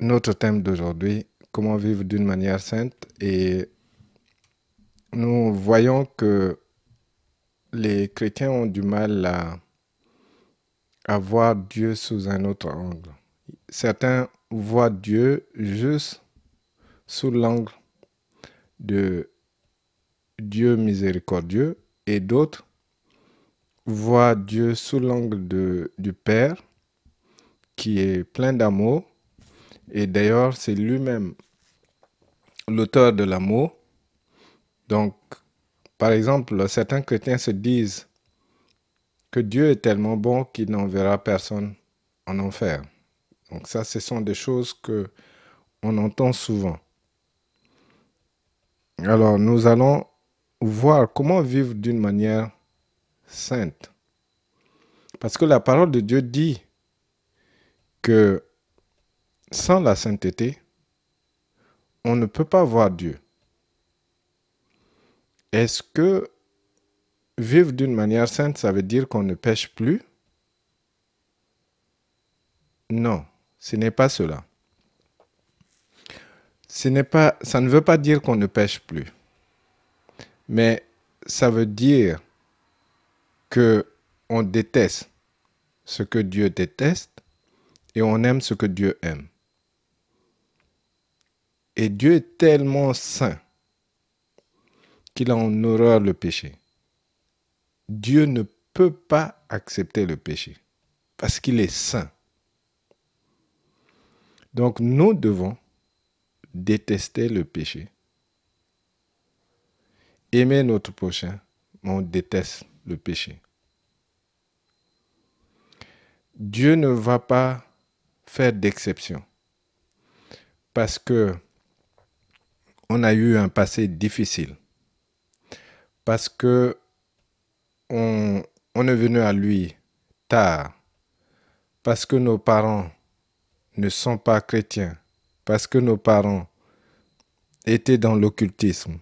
notre thème d'aujourd'hui, comment vivre d'une manière sainte. Et nous voyons que les chrétiens ont du mal à, voir Dieu sous un autre angle. Certains voient Dieu juste sous l'angle de Dieu miséricordieux et d'autres voient Dieu sous l'angle du Père qui est plein d'amour et d'ailleurs c'est lui-même l'auteur de l'amour. Donc par exemple certains chrétiens se disent que Dieu est tellement bon qu'il n'enverra personne en enfer. Donc ça ce sont des choses que on entend souvent. Alors nous allons voir comment vivre d'une manière sainte. Parce que la parole de Dieu dit que sans la sainteté, on ne peut pas voir Dieu. Est-ce que vivre d'une manière sainte, ça veut dire qu'on ne pêche plus? Non, ce n'est pas cela ça ne veut pas dire qu'on ne pêche plus, mais ça veut dire que on déteste ce que Dieu déteste et on aime ce que Dieu aime. Et Dieu est tellement saint qu'il a en horreur le péché. Dieu ne peut pas accepter le péché parce qu'il est saint. Donc nous devons détester le péché. Aimer notre prochain, on déteste le péché. Dieu ne va pas faire d'exception parce que on a eu un passé difficile, parce que on, est venu à lui tard, parce que nos parents ne sont pas chrétiens, parce que nos parents étaient dans l'occultisme.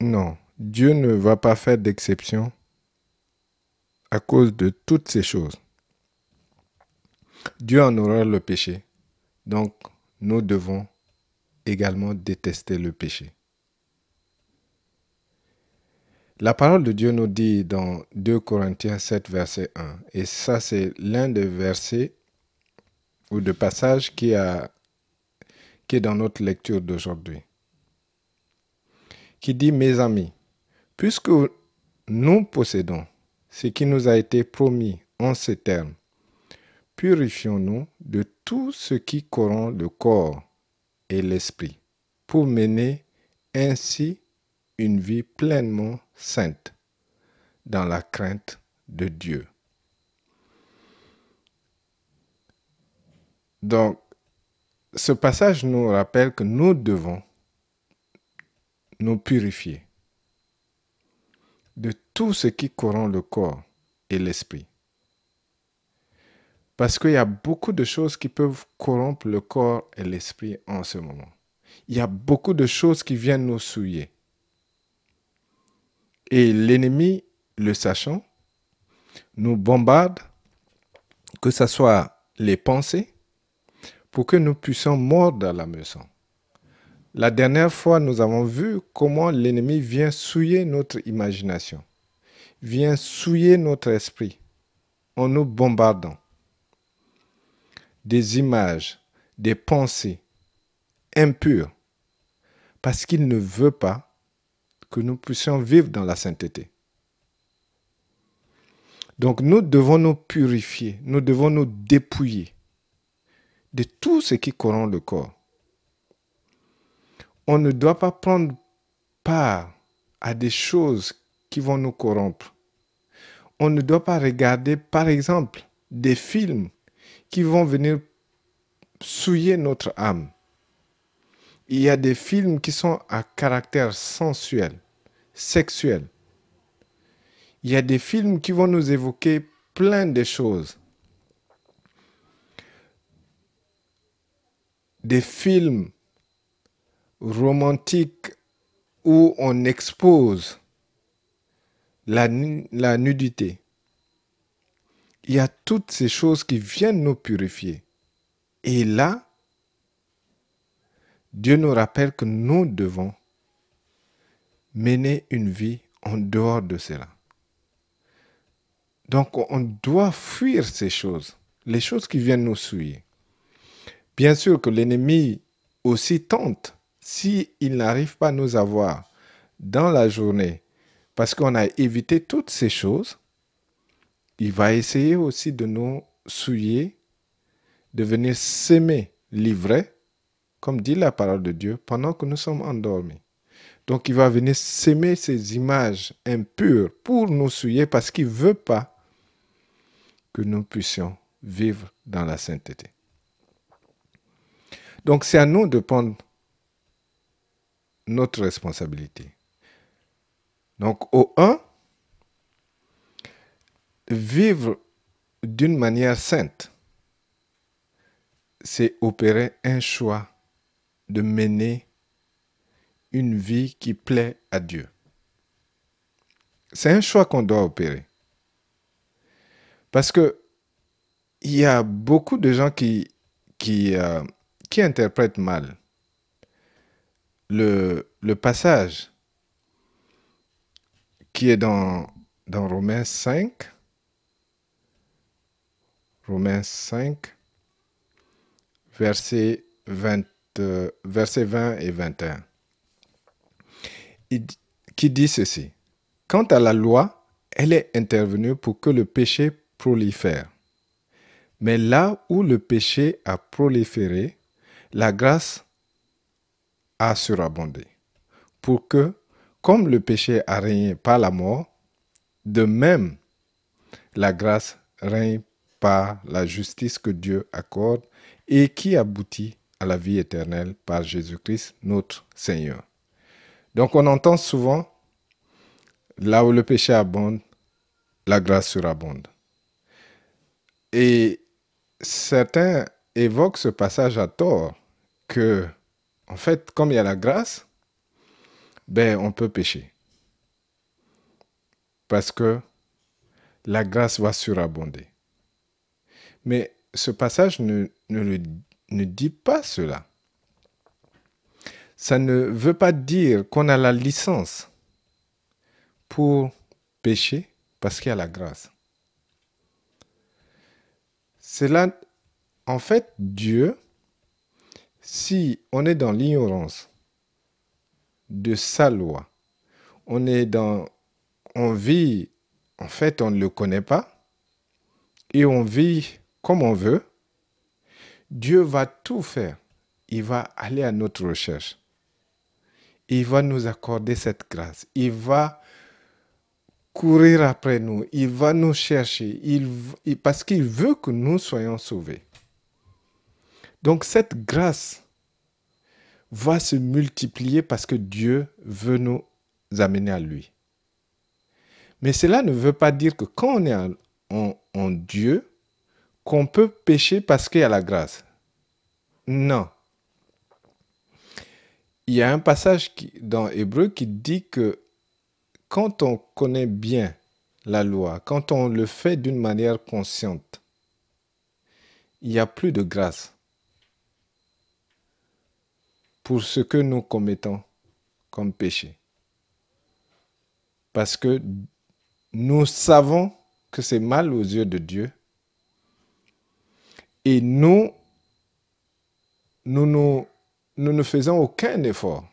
Non, Dieu ne va pas faire d'exception à cause de toutes ces choses. Dieu en aura le péché, donc nous devons également détester le péché. La parole de Dieu nous dit dans 2 Corinthiens 7, verset 1, et ça c'est l'un des versets ou de passage qui, a, qui est dans notre lecture d'aujourd'hui, qui dit, mes amis, puisque nous possédons ce qui nous a été promis en ces termes, purifions-nous de tout ce qui corrompt le corps et l'esprit, pour mener ainsi une vie pleinement sainte dans la crainte de Dieu. Donc, ce passage nous rappelle que nous devons nous purifier de tout ce qui corrompt le corps et l'esprit. Parce qu'il y a beaucoup de choses qui peuvent corrompre le corps et l'esprit en ce moment. Il y a beaucoup de choses qui viennent nous souiller. Et l'ennemi, le sachant, nous bombarde, que ce soit les pensées, pour que nous puissions mordre la maison. La dernière fois, nous avons vu comment l'ennemi vient souiller notre imagination, vient souiller notre esprit en nous bombardant. Des images, des pensées impures, parce qu'il ne veut pas que nous puissions vivre dans la sainteté. Donc nous devons nous purifier, nous devons nous dépouiller de tout ce qui corrompt le corps. On ne doit pas prendre part à des choses qui vont nous corrompre. On ne doit pas regarder, par exemple, des films qui vont venir souiller notre âme. Il y a des films qui sont à caractère sensuel, sexuel. Il y a des films qui vont nous évoquer plein de choses. des films romantiques où on expose la, nudité. Il y a toutes ces choses qui viennent nous purifier. Et là, Dieu nous rappelle que nous devons mener une vie en dehors de cela. Donc on doit fuir ces choses, les choses qui viennent nous souiller. Bien sûr que l'ennemi aussi tente, s'il n'arrive pas à nous avoir dans la journée, parce qu'on a évité toutes ces choses, il va essayer aussi de nous souiller, de venir s'aimer l'ivraie, comme dit la parole de Dieu, pendant que nous sommes endormis. Donc il va venir s'aimer ces images impures pour nous souiller parce qu'il ne veut pas que nous puissions vivre dans la sainteté. Donc c'est à nous de prendre notre responsabilité. Donc au 1, vivre d'une manière sainte, c'est opérer un choix de mener une vie qui plaît à Dieu. C'est un choix qu'on doit opérer. Parce que il y a beaucoup de gens qui, euh, interprètent mal le, le, passage qui est dans, dans Romains 5. Romains 5, versets 20, euh, verset 20 et 21. qui dit ceci. Quant à la loi, elle est intervenue pour que le péché prolifère. Mais là où le péché a proliféré, la grâce a surabondé. Pour que, comme le péché a régné par la mort, de même, la grâce règne par la justice que Dieu accorde et qui aboutit à la vie éternelle par Jésus-Christ notre Seigneur. Donc on entend souvent, là où le péché abonde, la grâce surabonde. Et certains évoquent ce passage à tort, que, en fait, comme il y a la grâce, ben, on peut pécher. Parce que la grâce va surabonder. Mais ce passage ne, dit pas cela. Ça ne veut pas dire qu'on a la licence pour pécher parce qu'il y a la grâce. C'est en fait, Dieu, si on est dans l'ignorance de sa loi, on est dans, on vit, en fait, on ne le connaît pas, et on vit comme on veut, Dieu va tout faire. Il va aller à notre recherche. Il va nous accorder cette grâce. Il va courir après nous. Il va nous chercher. Parce qu'il veut que nous soyons sauvés. Donc cette grâce va se multiplier parce que Dieu veut nous amener à lui. Mais cela ne veut pas dire que quand on est en Dieu, qu'on peut pécher parce qu'il y a la grâce. Non. Il y a un passage dans Hébreu qui dit que quand on connaît bien la loi, quand on le fait d'une manière consciente, il n'y a plus de grâce pour ce que nous commettons comme péché. Parce que nous savons que c'est mal aux yeux de Dieu et nous, nous, ne faisons aucun effort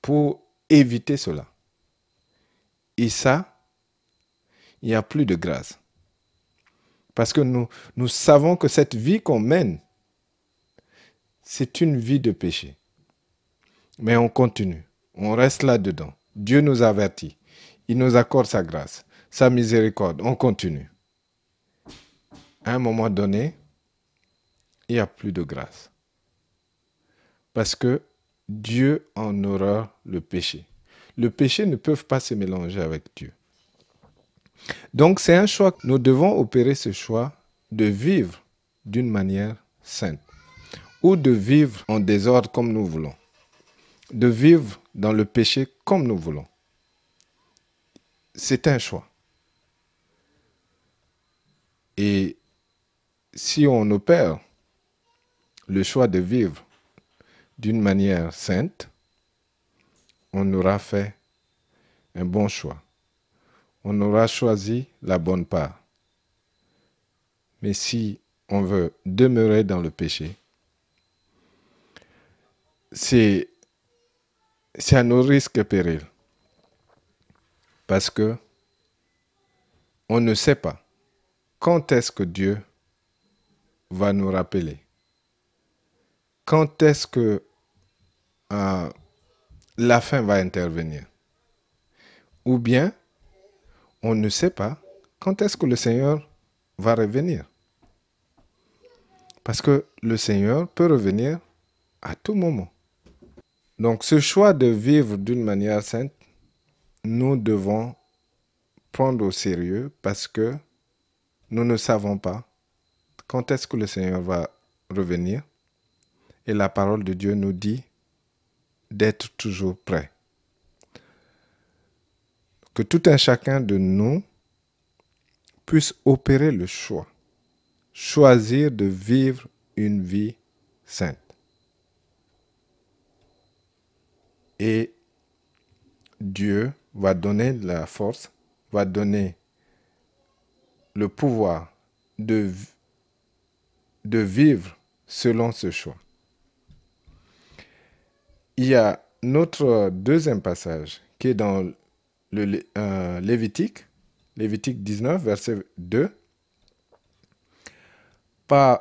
pour éviter cela. Et ça, il n'y a plus de grâce. Parce que nous, nous savons que cette vie qu'on mène, c'est une vie de péché. Mais on continue, on reste là-dedans. Dieu nous avertit, il nous accorde sa grâce, sa miséricorde, on continue. À un moment donné, il n'y a plus de grâce. Parce que Dieu en aura le péché. Le péché ne peut pas se mélanger avec Dieu. Donc c'est un choix. Nous devons opérer ce choix de vivre d'une manière sainte ou de vivre en désordre comme nous voulons. De vivre dans le péché comme nous voulons. C'est un choix. Et si on opère le choix de vivre d'une manière sainte, on aura fait un bon choix. On aura choisi la bonne part. Mais si on veut demeurer dans le péché, c'est à nos risques et périls. Parce que on ne sait pas quand est-ce que Dieu va nous rappeler. Quand est-ce que euh, la fin va intervenir? Ou bien, on ne sait pas quand est-ce que le Seigneur va revenir. Parce que le Seigneur peut revenir à tout moment. Donc ce choix de vivre d'une manière sainte, nous devons prendre au sérieux parce que nous ne savons pas quand est-ce que le Seigneur va revenir. Et la parole de Dieu nous dit d'être toujours prêt. Que tout un chacun de nous puisse opérer le choix, choisir de vivre une vie sainte. Et Dieu va donner la force, va donner le pouvoir de, de vivre selon ce choix. Il y a notre deuxième passage qui est dans le euh, Lévitique, Lévitique 19, verset 2. parle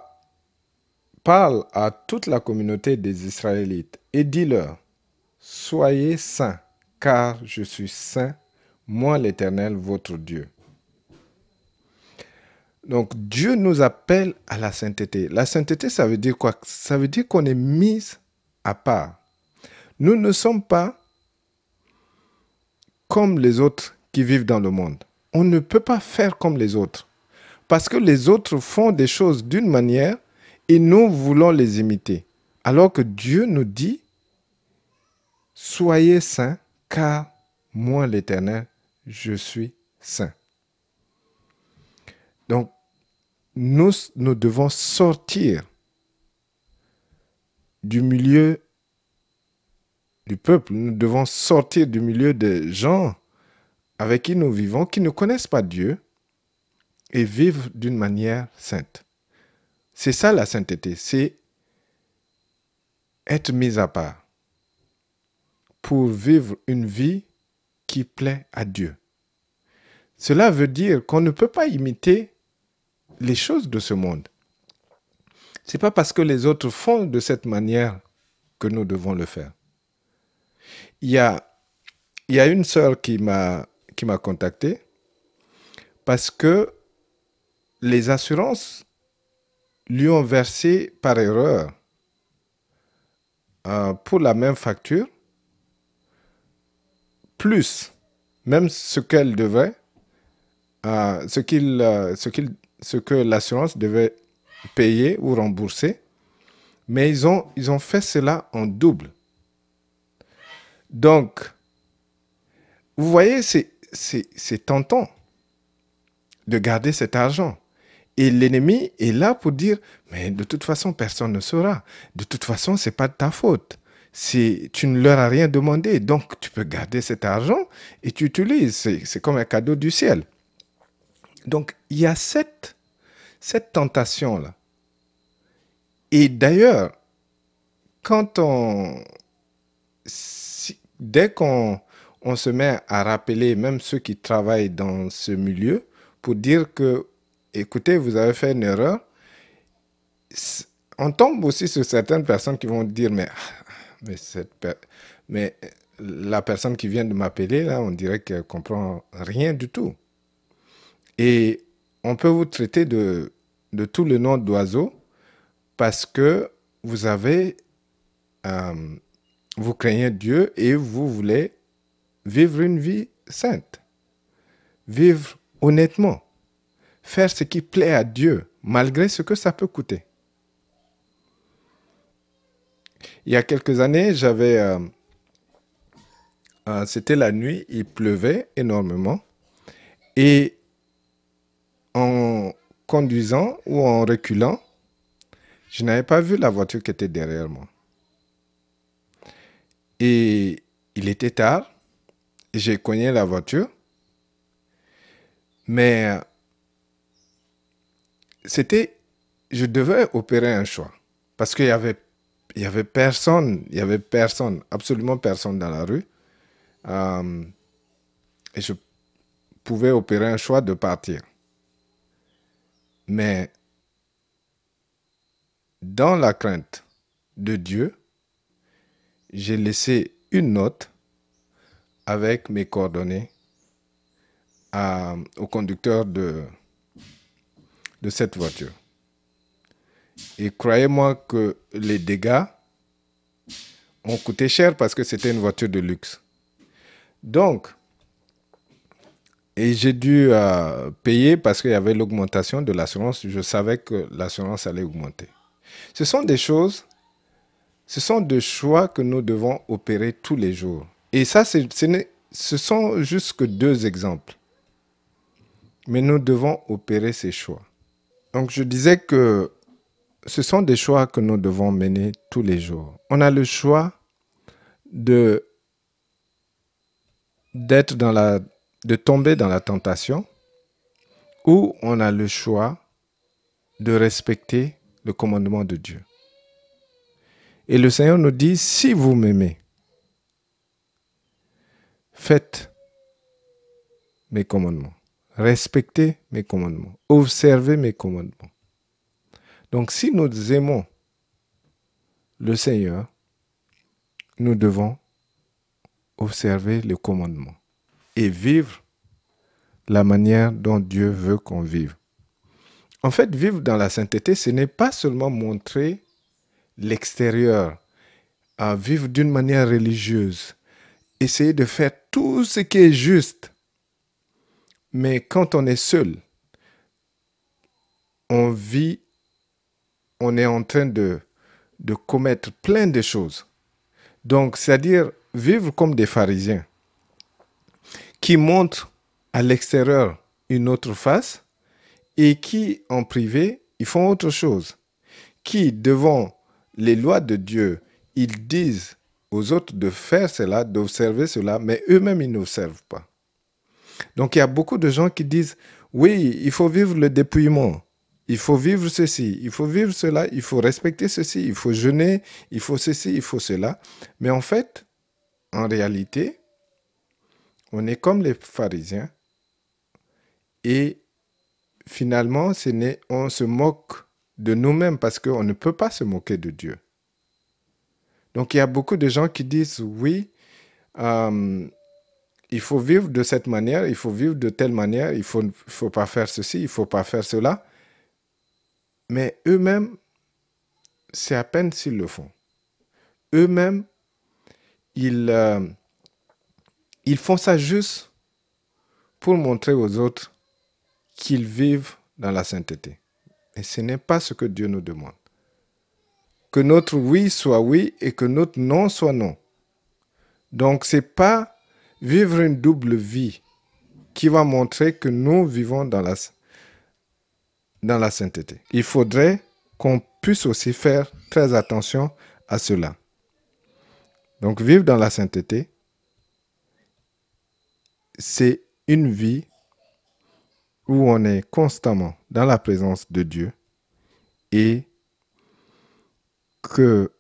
à toute la communauté des Israélites et dis-leur, Soyez saints, car je suis saint, moi l'Éternel, votre Dieu. Donc Dieu nous appelle à la sainteté. La sainteté, ça veut dire quoi? Ça veut dire qu'on est mis à part. Nous ne sommes pas comme les autres qui vivent dans le monde. On ne peut pas faire comme les autres. Parce que les autres font des choses d'une manière et nous voulons les imiter. Alors que Dieu nous dit, soyez saints, car moi l'Éternel, je suis saint. Donc, nous, nous devons sortir du milieu du peuple. Nous devons sortir du milieu des gens avec qui nous vivons, qui ne connaissent pas Dieu, et vivre d'une manière sainte. C'est ça la sainteté, c'est être mis à part pour vivre une vie qui plaît à Dieu. Cela veut dire qu'on ne peut pas imiter les choses de ce monde. C'est pas parce que les autres font de cette manière que nous devons le faire il y a, y a une sœur qui m'a contacté parce que les assurances lui ont versé par erreur euh, pour la même facture plus même ce qu'elle devait, euh, ce, euh, ce, ce que l'assurance devait payer ou rembourser, mais ils ont, ils ont fait cela en double. Donc, vous voyez, c'est tentant de garder cet argent. Et l'ennemi est là pour dire, mais de toute façon, personne ne saura. De toute façon, ce n'est pas de ta faute. Tu ne leur as rien demandé, donc tu peux garder cet argent et tu utilises. C'est comme un cadeau du ciel. Donc, il y a cette, cette tentation-là. Et d'ailleurs, quand on, dès qu'on on se met à rappeler même ceux qui travaillent dans ce milieu pour dire que, écoutez, vous avez fait une erreur, on tombe aussi sur certaines personnes qui vont dire, mais, mais, cette mais la personne qui vient de m'appeler, là, on dirait qu'elle comprend rien du tout. Et on peut vous traiter de, de tout le nom d'oiseau parce que vous avez euh, vous craignez Dieu et vous voulez vivre une vie sainte, vivre honnêtement, faire ce qui plaît à Dieu, malgré ce que ça peut coûter. Il y a quelques années, j'avais... Euh, euh, c'était la nuit, il pleuvait énormément. Et en conduisant ou en reculant, je n'avais pas vu la voiture qui était derrière moi. Et il était tard, j'ai cogné la voiture, mais c'était, je devais opérer un choix parce qu'il y avait, y avait personne, il y avait personne, absolument personne dans la rue. Euh, et je pouvais opérer un choix de partir. Mais dans la crainte de Dieu, j'ai laissé une note avec mes coordonnées au conducteur de, de cette voiture. Et croyez-moi que les dégâts ont coûté cher parce que c'était une voiture de luxe. Donc, et j'ai dû euh, payer parce qu'il y avait l'augmentation de l'assurance. Je savais que l'assurance allait augmenter. Ce sont des choses, ce sont des choix que nous devons opérer tous les jours. Et ça, ce, sont juste que deux exemples. Mais nous devons opérer ces choix. Donc je disais que ce sont des choix que nous devons mener tous les jours. On a le choix de de tomber dans la tentation ou on a le choix de respecter le commandement de Dieu. Et le Seigneur nous dit, si vous m'aimez, faites mes commandements, respectez mes commandements, observez mes commandements. Donc si nous aimons le Seigneur, nous devons observer le commandement et vivre la manière dont Dieu veut qu'on vive. En fait, vivre dans la sainteté, ce n'est pas seulement montrer l'extérieur, à vivre d'une manière religieuse, essayer de faire tout ce qui est juste. Mais quand on est seul, on vit, on est en train de, de commettre plein de choses. Donc, c'est-à-dire vivre comme des pharisiens qui montrent à l'extérieur une autre face et qui, en privé, ils font autre chose. Qui, devant les lois de Dieu, ils disent aux autres de faire cela, d'observer cela, mais eux-mêmes, ils n'observent pas. Donc, il y a beaucoup de gens qui disent, oui, il faut vivre le dépouillement. Il faut vivre ceci, il faut vivre cela, il faut respecter ceci, il faut jeûner, il faut ceci, il faut cela. Mais en fait, en réalité, on est comme les pharisiens et finalement, on se moque de nous-mêmes parce qu'on ne peut pas se moquer de Dieu. Donc il y a beaucoup de gens qui disent oui, euh, il faut vivre de cette manière, il faut vivre de telle manière, il ne faut, pas faire ceci, il ne faut pas faire cela. Mais eux-mêmes, c'est à peine s'ils le font. Eux-mêmes, ils, euh, ils font ça juste pour montrer aux autres qu'ils vivent dans la sainteté. Et ce n'est pas ce que Dieu nous demande. Que notre oui soit oui et que notre non soit non. Donc, ce n'est pas vivre une double vie qui va montrer que nous vivons dans la, dans la sainteté. Il faudrait qu'on puisse aussi faire très attention à cela. Donc, vivre dans la sainteté, c'est une vie où on est constamment dans la présence de Dieu et que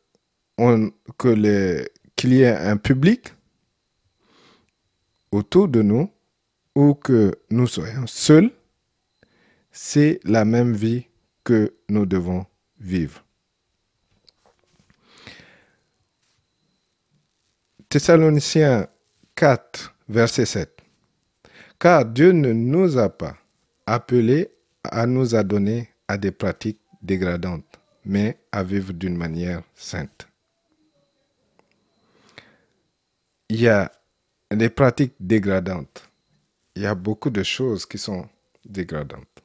qu'il y ait un public autour de nous ou que nous soyons seuls, c'est la même vie que nous devons vivre. Thessaloniciens 4, verset 7. Car Dieu ne nous a pas appelés à nous adonner à des pratiques dégradantes, mais à vivre d'une manière sainte. Il y a des pratiques dégradantes. Il y a beaucoup de choses qui sont dégradantes.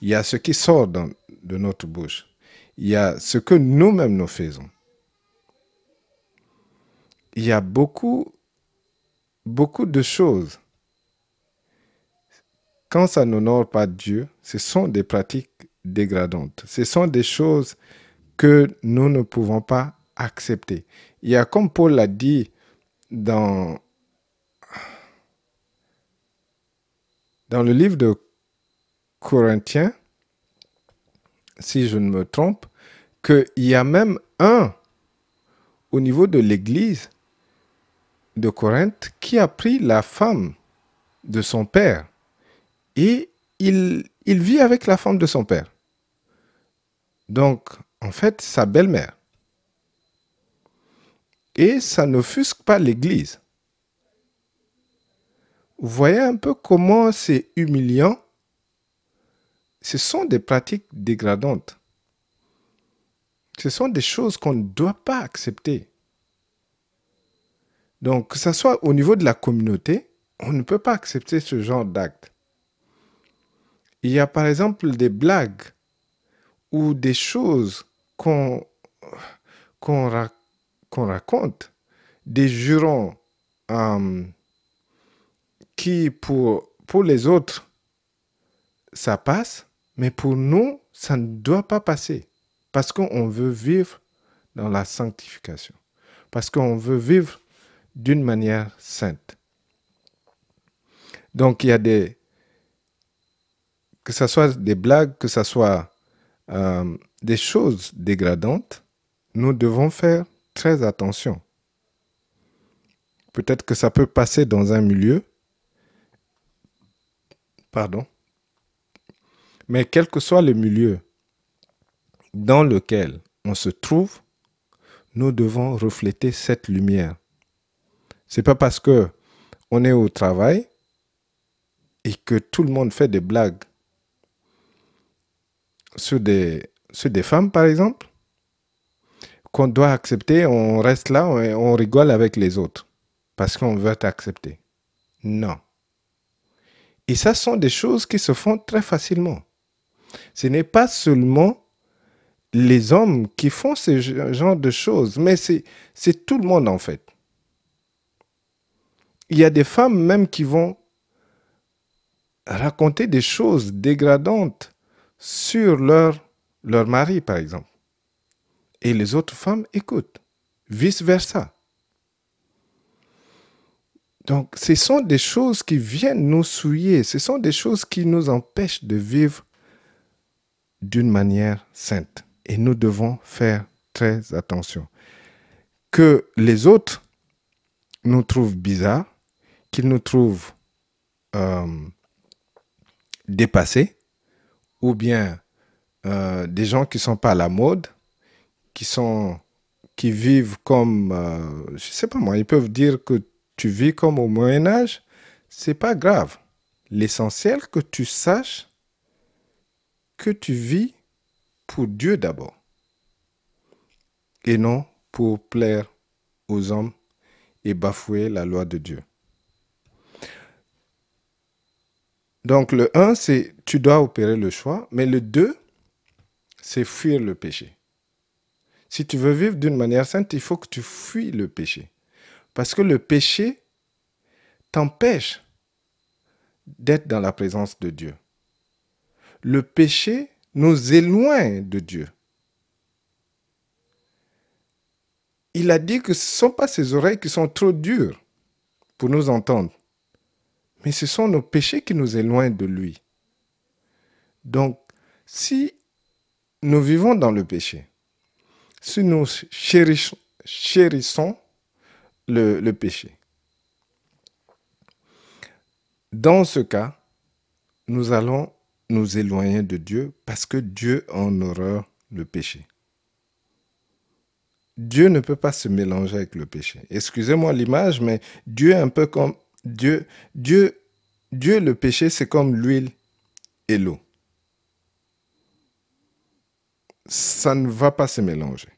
Il y a ce qui sort de notre bouche. Il y a ce que nous-mêmes nous faisons. Il y a beaucoup, beaucoup de choses quand ça n'honore pas Dieu, ce sont des pratiques dégradantes. Ce sont des choses que nous ne pouvons pas accepter. Il y a, comme Paul l'a dit dans, dans le livre de Corinthiens, si je ne me trompe, qu'il y a même un au niveau de l'Église de Corinthe qui a pris la femme de son père et il, vit avec la femme de son père. Donc, en fait, sa belle-mère. Et ça n'offusque pas l'Église. Vous voyez un peu comment c'est humiliant. Ce sont des pratiques dégradantes. Ce sont des choses qu'on ne doit pas accepter. Donc, que ce soit au niveau de la communauté, on ne peut pas accepter ce genre d'acte. Il y a par exemple des blagues ou des choses qu'on raconte, des jurons euh, qui pour, pour les autres, ça passe, mais pour nous, ça ne doit pas passer. Parce qu'on veut vivre dans la sanctification. Parce qu'on veut vivre d'une manière sainte. Donc il y a des... Que ce soit des blagues, que ce soit euh, des choses dégradantes, nous devons faire très attention. Peut-être que ça peut passer dans un milieu. Pardon. Mais quel que soit le milieu, dans lequel on se trouve, nous devons refléter cette lumière. C'est pas parce que on est au travail et que tout le monde fait des blagues sur des, femmes, par exemple, qu'on doit accepter, on reste là, on, on rigole avec les autres parce qu'on veut accepter. Non. Et ça sont des choses qui se font très facilement. Ce n'est pas seulement les hommes qui font ce genre de choses, mais c'est tout le monde en fait. Il y a des femmes même qui vont raconter des choses dégradantes sur leur, mari, par exemple. Et les autres femmes écoutent. Vice-versa. Donc, ce sont des choses qui viennent nous souiller, ce sont des choses qui nous empêchent de vivre d'une manière sainte. Et nous devons faire très attention. Que les autres nous trouvent bizarres, qu'ils nous trouvent euh, dépassés, ou bien euh, des gens qui sont pas à la mode, qui, sont, qui vivent comme, euh, je sais pas moi, ils peuvent dire que tu vis comme au Moyen Âge, c'est pas grave. L'essentiel que tu saches que tu vis pour Dieu d'abord et non pour plaire aux hommes et bafouer la loi de Dieu. Donc le 1, c'est tu dois opérer le choix, mais le 2, c'est fuir le péché. Si tu veux vivre d'une manière sainte, il faut que tu fuis le péché. Parce que le péché t'empêche d'être dans la présence de Dieu. Le péché nous éloigne de Dieu. Il a dit que ce ne sont pas ses oreilles qui sont trop dures pour nous entendre, mais ce sont nos péchés qui nous éloignent de lui. Donc, si nous vivons dans le péché, si nous chérissons, le, le péché, dans ce cas, nous allons nous éloigner de Dieu parce que Dieu en horreur le péché. Dieu ne peut pas se mélanger avec le péché. Excusez-moi l'image, mais Dieu est un peu comme Dieu. Dieu, Dieu le péché, c'est comme l'huile et l'eau. Ça ne va pas se mélanger.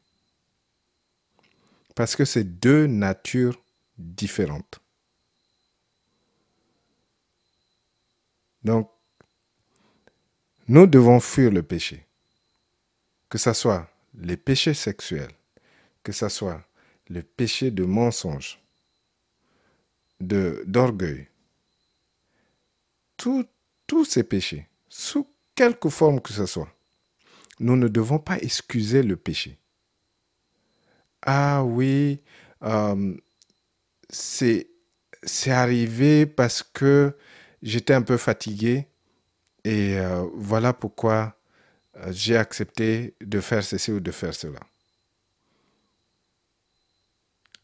Parce que c'est deux natures différentes. Donc, nous devons fuir le péché. Que ce soit les péchés sexuels, que ce soit le péché de mensonge, d'orgueil. Tous ces péchés, sous quelque forme que ce soit, nous ne devons pas excuser le péché. Ah oui, euh, c'est arrivé parce que j'étais un peu fatigué et euh, voilà pourquoi euh, j'ai accepté de faire ceci ou de faire cela.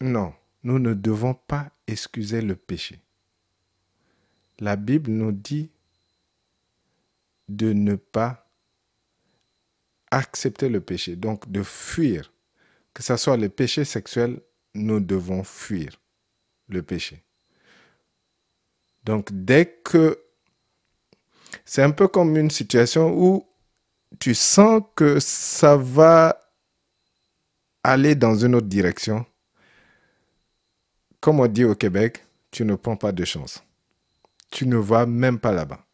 Non, nous ne devons pas excuser le péché. La Bible nous dit de ne pas accepter le péché, donc de fuir. Que ce soit le péché sexuel, nous devons fuir le péché. Donc dès que... C'est un peu comme une situation où tu sens que ça va aller dans une autre direction. Comme on dit au Québec, tu ne prends pas de chance. Tu ne vas même pas là-bas.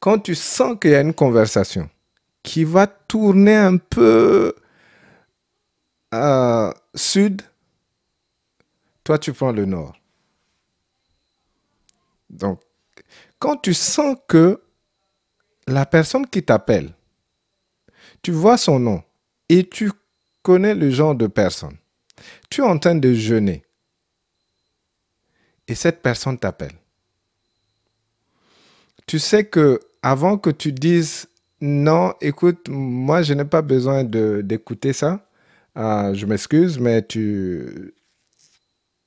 Quand tu sens qu'il y a une conversation qui va tourner un peu à sud, toi tu prends le nord. Donc, quand tu sens que la personne qui t'appelle, tu vois son nom et tu connais le genre de personne, tu es en train de jeûner et cette personne t'appelle. Tu sais que avant que tu dises non, écoute, moi je n'ai pas besoin d'écouter ça, ah, je m'excuse, mais tu,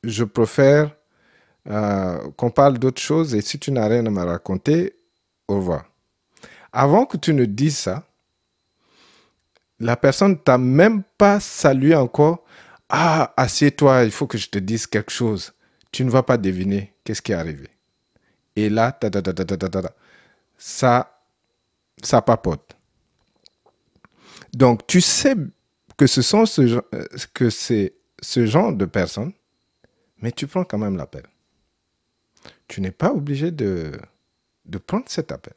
je préfère euh, qu'on parle d'autre chose et si tu n'as rien à me raconter, au revoir. Avant que tu ne dises ça, la personne t'a même pas salué encore. Ah, assieds-toi, il faut que je te dise quelque chose. Tu ne vas pas deviner qu'est-ce qui est arrivé. Et là, ta, ta, ta, ça, ça papote. Donc, tu sais que ce sont ce, que c'est ce genre de personnes, mais tu prends quand même l'appel tu n'es pas obligé de, de prendre cet appel.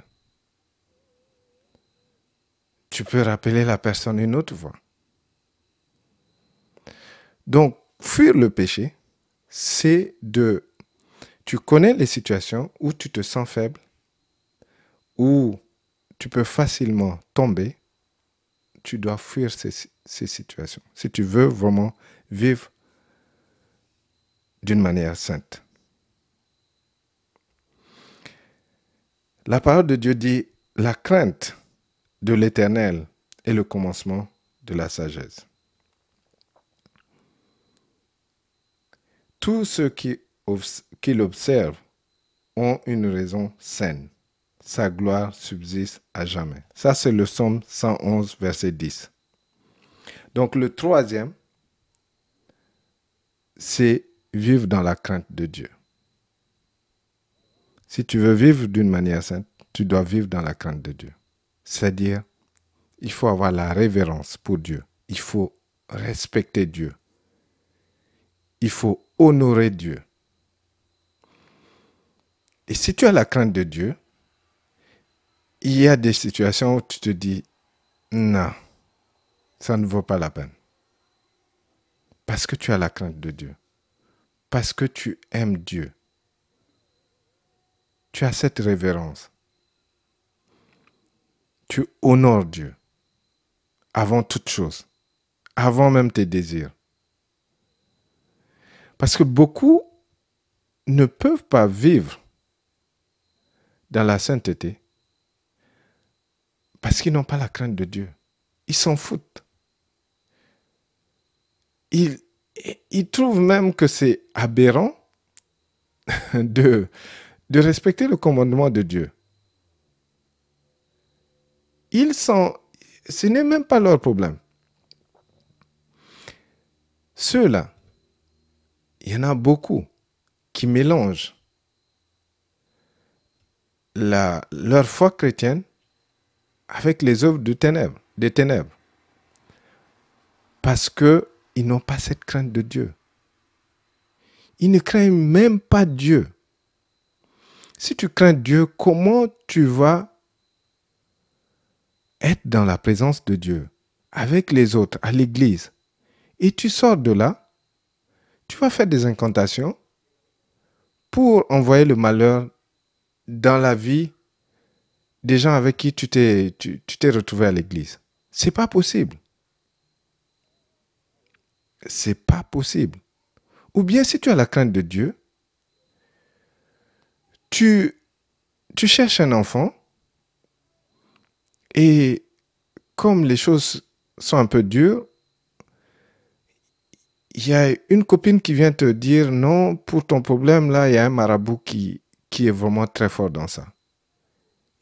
Tu peux rappeler la personne une autre fois. Donc, fuir le péché, c'est de... Tu connais les situations où tu te sens faible, où tu peux facilement tomber. Tu dois fuir ces, ces situations. Si tu veux vraiment vivre d'une manière sainte. La parole de Dieu dit, la crainte de l'Éternel est le commencement de la sagesse. Tous ceux qui, l'observent ont une raison saine. Sa gloire subsiste à jamais. Ça, c'est le psaume 111, verset 10. Donc le troisième, c'est vivre dans la crainte de Dieu. Si tu veux vivre d'une manière sainte, tu dois vivre dans la crainte de Dieu. C'est-à-dire, il faut avoir la révérence pour Dieu. Il faut respecter Dieu. Il faut honorer Dieu. Et si tu as la crainte de Dieu, il y a des situations où tu te dis, non, ça ne vaut pas la peine. Parce que tu as la crainte de Dieu. Parce que tu aimes Dieu tu as cette révérence. Tu honores Dieu avant toute chose, avant même tes désirs. Parce que beaucoup ne peuvent pas vivre dans la sainteté parce qu'ils n'ont pas la crainte de Dieu. Ils s'en foutent. Ils, trouvent même que c'est aberrant de, de respecter le commandement de Dieu. Ils sont, ce n'est même pas leur problème. Ceux-là, il y en a beaucoup qui mélangent la, leur foi chrétienne avec les œuvres de ténèbres, des ténèbres. Parce qu'ils n'ont pas cette crainte de Dieu. Ils ne craignent même pas Dieu. Si tu crains Dieu, comment tu vas être dans la présence de Dieu, avec les autres, à l'église? Et tu sors de là, tu vas faire des incantations pour envoyer le malheur dans la vie des gens avec qui tu t'es, tu, retrouvé à l'église. C'est pas possible. C'est pas possible. Ou bien si tu as la crainte de Dieu, tu, tu cherches un enfant et comme les choses sont un peu dures, il y a une copine qui vient te dire non, pour ton problème, là, il y a un marabout qui, qui est vraiment très fort dans ça.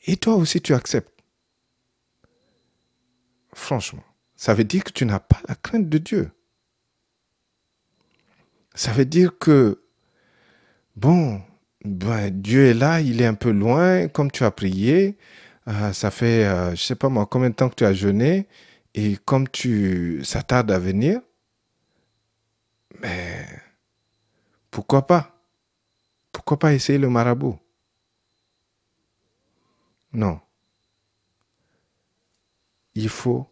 Et toi aussi, tu acceptes. Franchement, ça veut dire que tu n'as pas la crainte de Dieu. Ça veut dire que, bon, ben, Dieu est là, il est un peu loin, comme tu as prié, euh, ça fait, euh, je sais pas moi, combien de temps que tu as jeûné, et comme tu, ça tarde à venir, mais pourquoi pas? Pourquoi pas essayer le marabout? Non. Il faut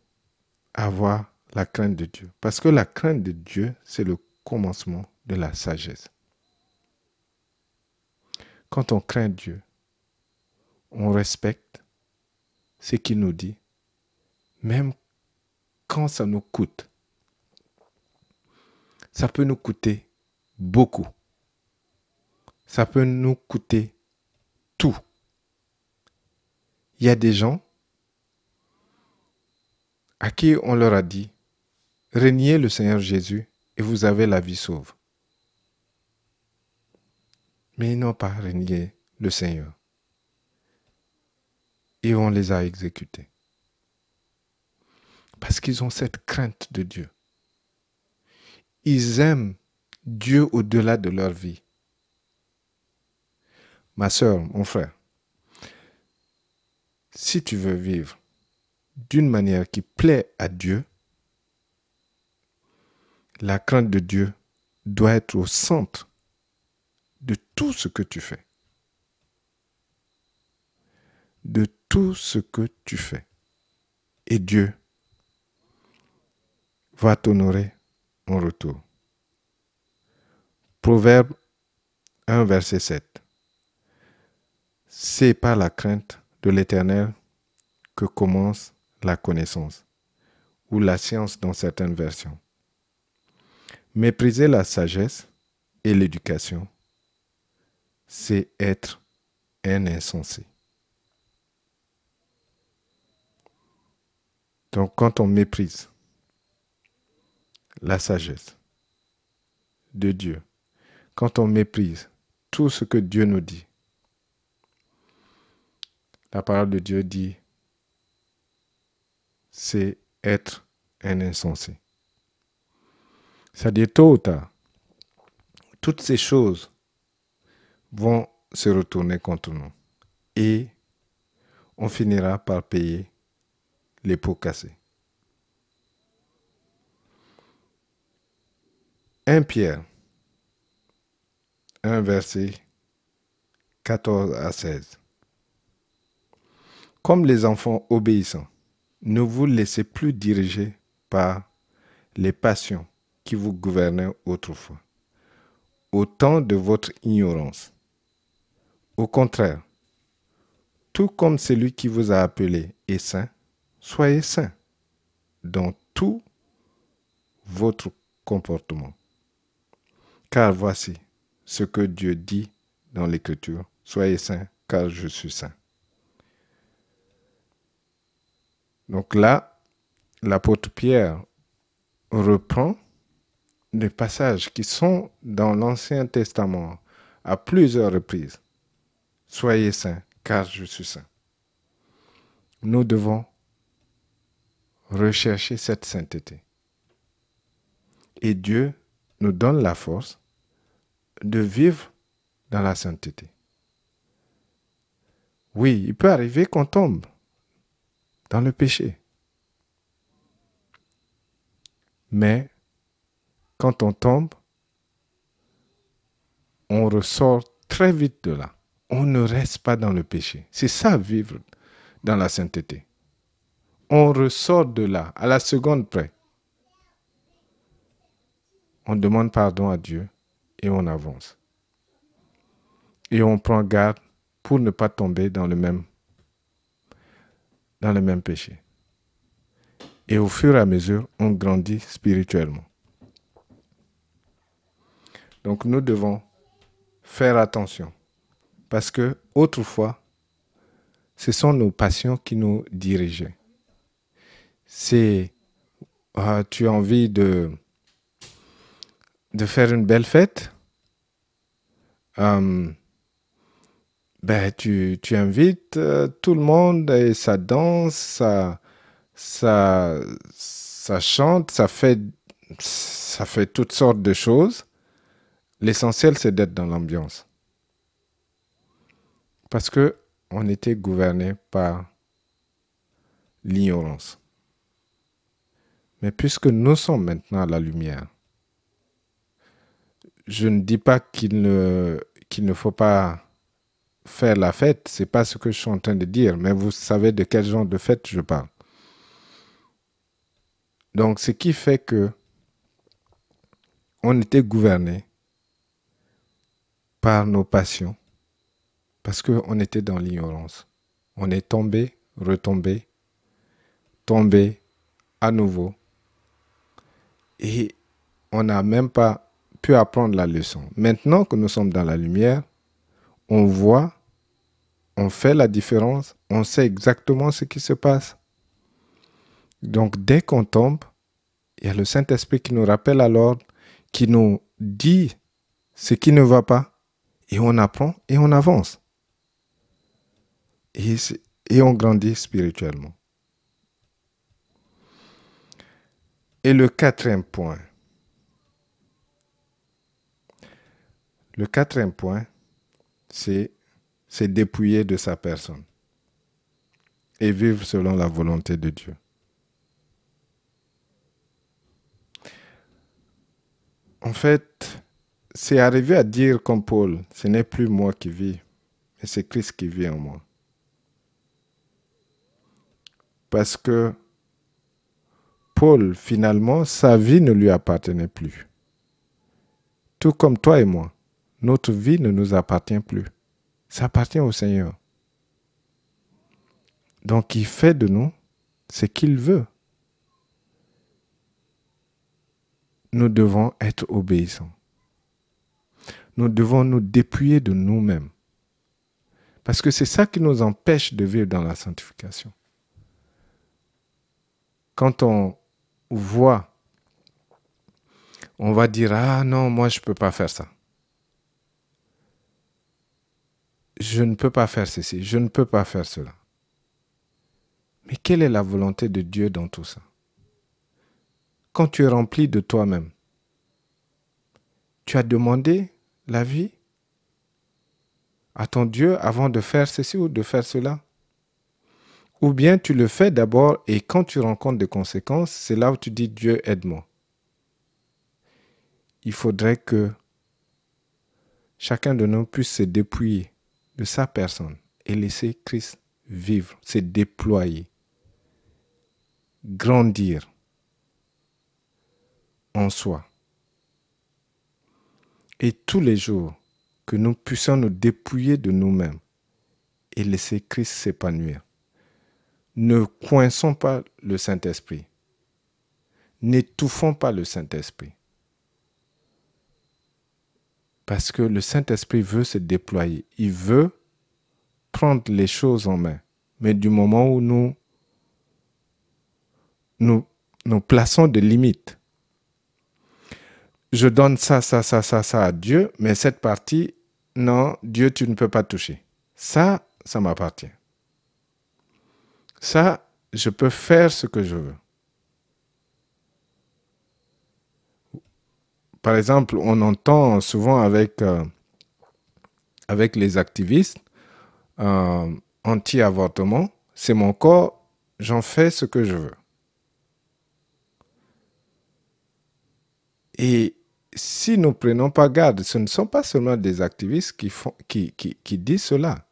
avoir la crainte de Dieu. Parce que la crainte de Dieu, c'est le commencement de la sagesse. Quand on craint Dieu, on respecte ce qu'il nous dit, même quand ça nous coûte. Ça peut nous coûter beaucoup. Ça peut nous coûter tout. Il y a des gens à qui on leur a dit, régnez le Seigneur Jésus et vous avez la vie sauve mais ils n'ont pas régné le Seigneur. Et on les a exécutés. Parce qu'ils ont cette crainte de Dieu. Ils aiment Dieu au-delà de leur vie. Ma soeur, mon frère, si tu veux vivre d'une manière qui plaît à Dieu, la crainte de Dieu doit être au centre de tout ce que tu fais. De tout ce que tu fais. Et Dieu va t'honorer en retour. Proverbe 1, verset 7. C'est par la crainte de l'Éternel que commence la connaissance, ou la science dans certaines versions. Mépriser la sagesse et l'éducation c'est être un insensé. Donc quand on méprise la sagesse de Dieu, quand on méprise tout ce que Dieu nous dit, la parole de Dieu dit, c'est être un insensé. C'est-à-dire tôt ou tard, toutes ces choses vont se retourner contre nous. Et on finira par payer les pots cassés. 1 Pierre 1 verset 14 à 16. Comme les enfants obéissants, ne vous laissez plus diriger par les passions qui vous gouvernaient autrefois, au temps de votre ignorance au contraire, tout comme celui qui vous a appelé est saint, soyez saint dans tout votre comportement. Car voici ce que Dieu dit dans l'Écriture, soyez saint car je suis saint. Donc là, l'apôtre Pierre reprend des passages qui sont dans l'Ancien Testament à plusieurs reprises Soyez saints, car je suis saint. Nous devons rechercher cette sainteté. Et Dieu nous donne la force de vivre dans la sainteté. Oui, il peut arriver qu'on tombe dans le péché. Mais quand on tombe, on ressort très vite de là on ne reste pas dans le péché. C'est ça vivre dans la sainteté. On ressort de là à la seconde près. On demande pardon à Dieu et on avance. Et on prend garde pour ne pas tomber dans le même, dans le même péché. Et au fur et à mesure, on grandit spirituellement. Donc nous devons faire attention. Parce que autrefois, ce sont nos passions qui nous dirigeaient. C'est ah, tu as envie de, de faire une belle fête, hum, ben, tu, tu invites euh, tout le monde et ça danse, ça, ça, ça chante, ça fait, ça fait toutes sortes de choses. L'essentiel, c'est d'être dans l'ambiance. Parce que on était gouverné par l'ignorance. Mais puisque nous sommes maintenant la lumière, je ne dis pas qu'il ne, faut pas faire la fête, c'est pas ce que je suis en train de dire, mais vous savez de quel genre de fête je parle. Donc, ce qui fait que on était gouverné par nos passions, parce qu'on était dans l'ignorance. On est tombé, retombé, tombé à nouveau. Et on n'a même pas pu apprendre la leçon. Maintenant que nous sommes dans la lumière, on voit, on fait la différence, on sait exactement ce qui se passe. Donc dès qu'on tombe, il y a le Saint-Esprit qui nous rappelle à l'ordre, qui nous dit ce qui ne va pas, et on apprend et on avance. Et, et on grandit spirituellement. Et le quatrième point. Le quatrième point, c'est c'est dépouiller de sa personne et vivre selon la volonté de Dieu. En fait, c'est arriver à dire comme Paul, ce n'est plus moi qui vis, mais c'est Christ qui vit en moi. Parce que Paul, finalement, sa vie ne lui appartenait plus. Tout comme toi et moi, notre vie ne nous appartient plus. Ça appartient au Seigneur. Donc il fait de nous ce qu'il veut. Nous devons être obéissants. Nous devons nous dépouiller de nous-mêmes. Parce que c'est ça qui nous empêche de vivre dans la sanctification. Quand on voit, on va dire, ah non, moi je ne peux pas faire ça. Je ne peux pas faire ceci, je ne peux pas faire cela. Mais quelle est la volonté de Dieu dans tout ça? Quand tu es rempli de toi-même, tu as demandé la vie à ton Dieu avant de faire ceci ou de faire cela? Ou bien tu le fais d'abord et quand tu rencontres des conséquences, c'est là où tu dis Dieu aide-moi. Il faudrait que chacun de nous puisse se dépouiller de sa personne et laisser Christ vivre, se déployer, grandir en soi. Et tous les jours, que nous puissions nous dépouiller de nous-mêmes et laisser Christ s'épanouir. Ne coinçons pas le Saint-Esprit. N'étouffons pas le Saint-Esprit. Parce que le Saint-Esprit veut se déployer. Il veut prendre les choses en main. Mais du moment où nous nous, nous plaçons des limites, je donne ça, ça, ça, ça, ça à Dieu, mais cette partie, non, Dieu, tu ne peux pas toucher. Ça, ça m'appartient. Ça, je peux faire ce que je veux. Par exemple, on entend souvent avec, euh, avec les activistes euh, anti-avortement, c'est mon corps, j'en fais ce que je veux. Et si nous prenons pas garde, ce ne sont pas seulement des activistes qui, font, qui, qui, qui disent cela,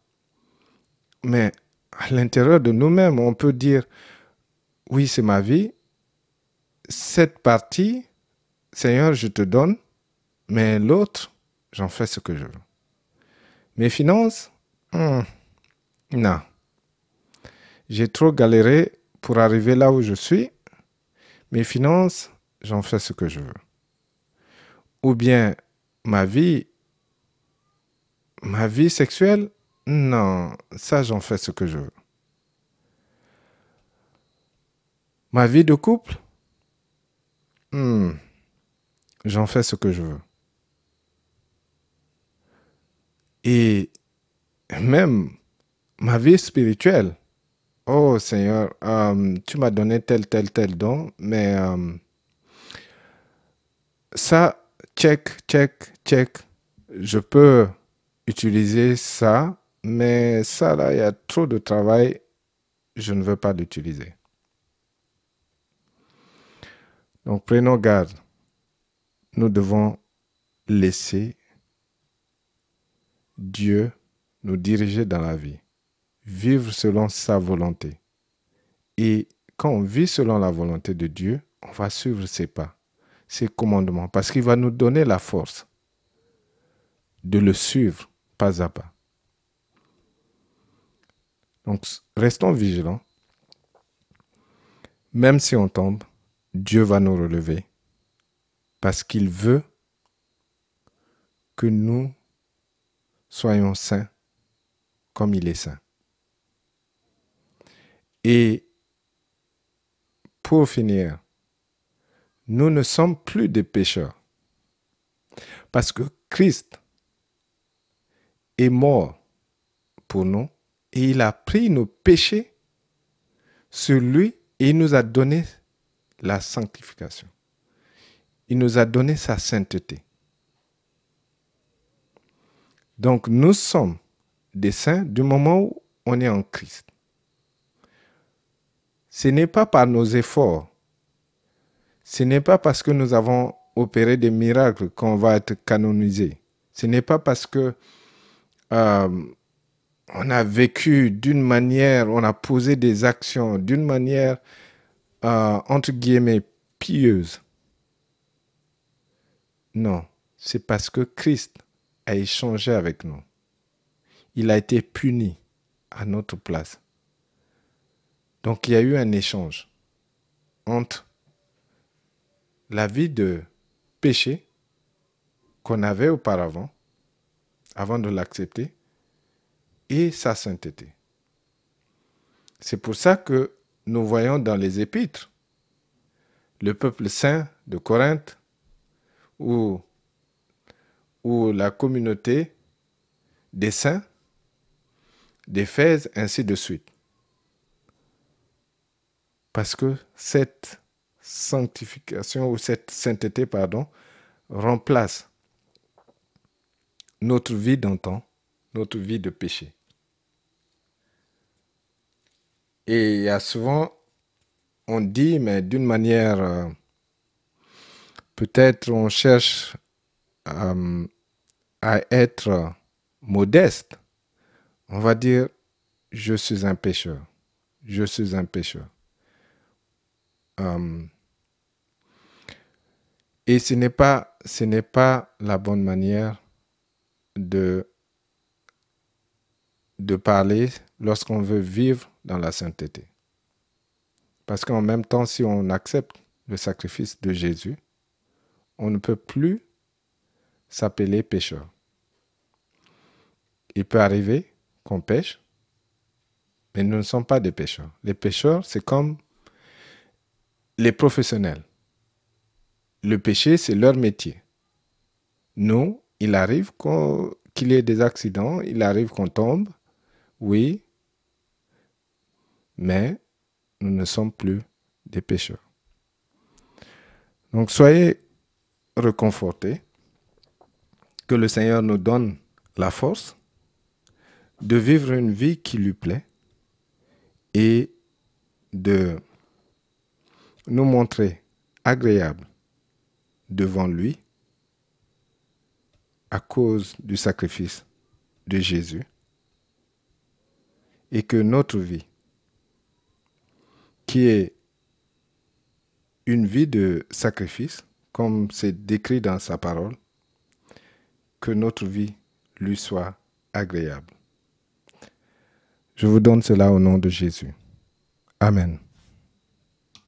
mais à l'intérieur de nous-mêmes, on peut dire, oui, c'est ma vie, cette partie, Seigneur, je te donne, mais l'autre, j'en fais ce que je veux. Mes finances, Hmm, non. J'ai trop galéré pour arriver là où je suis. Mes finances, j'en fais ce que je veux. Ou bien ma vie, ma vie sexuelle, non, ça j'en fais ce que je veux. Ma vie de couple, hmm, j'en fais ce que je veux. Et même ma vie spirituelle, oh Seigneur, euh, tu m'as donné tel, tel, tel don, mais euh, ça, check, check, check. Je peux utiliser ça, mais ça, là, il y a trop de travail. Je ne veux pas l'utiliser. Donc, prenons garde. Nous devons laisser Dieu nous diriger dans la vie, vivre selon sa volonté. Et quand on vit selon la volonté de Dieu, on va suivre ses pas ses commandements, parce qu'il va nous donner la force de le suivre pas à pas. Donc, restons vigilants. Même si on tombe, Dieu va nous relever parce qu'il veut que nous soyons saints comme il est saint. Et pour finir, nous ne sommes plus des pécheurs. Parce que Christ est mort pour nous et il a pris nos péchés sur lui et il nous a donné la sanctification. Il nous a donné sa sainteté. Donc nous sommes des saints du moment où on est en Christ. Ce n'est pas par nos efforts ce n'est pas parce que nous avons opéré des miracles qu'on va être canonisé. Ce n'est pas parce que euh, on a vécu d'une manière, on a posé des actions d'une manière, euh, entre guillemets, pieuse. Non, c'est parce que Christ a échangé avec nous. Il a été puni à notre place. Donc il y a eu un échange entre la vie de péché qu'on avait auparavant, avant de l'accepter, et sa sainteté. C'est pour ça que nous voyons dans les épîtres le peuple saint de Corinthe ou, ou la communauté des saints d'Éphèse, ainsi de suite. Parce que cette sanctification ou cette sainteté, pardon, remplace notre vie d'antan, notre vie de péché. Et il y a souvent, on dit, mais d'une manière, euh, peut-être on cherche euh, à être modeste. On va dire, je suis un pécheur. Je suis un pécheur. Euh, et ce n'est pas, la bonne manière de parler lorsqu'on veut vivre dans la sainteté. Parce qu'en même temps, si on accepte le sacrifice de Jésus, on ne peut plus s'appeler pécheur. Il peut arriver qu'on pêche, mais nous ne sommes pas des pécheurs. Les pécheurs, c'est comme les professionnels le péché, c'est leur métier. Nous, il arrive qu'il y ait des accidents, il arrive qu'on tombe, oui, mais nous ne sommes plus des pécheurs. Donc soyez reconfortés, que le Seigneur nous donne la force de vivre une vie qui lui plaît et de nous montrer agréable devant lui à cause du sacrifice de Jésus et que notre vie, qui est une vie de sacrifice, comme c'est décrit dans sa parole, que notre vie lui soit agréable. Je vous donne cela au nom de Jésus. Amen.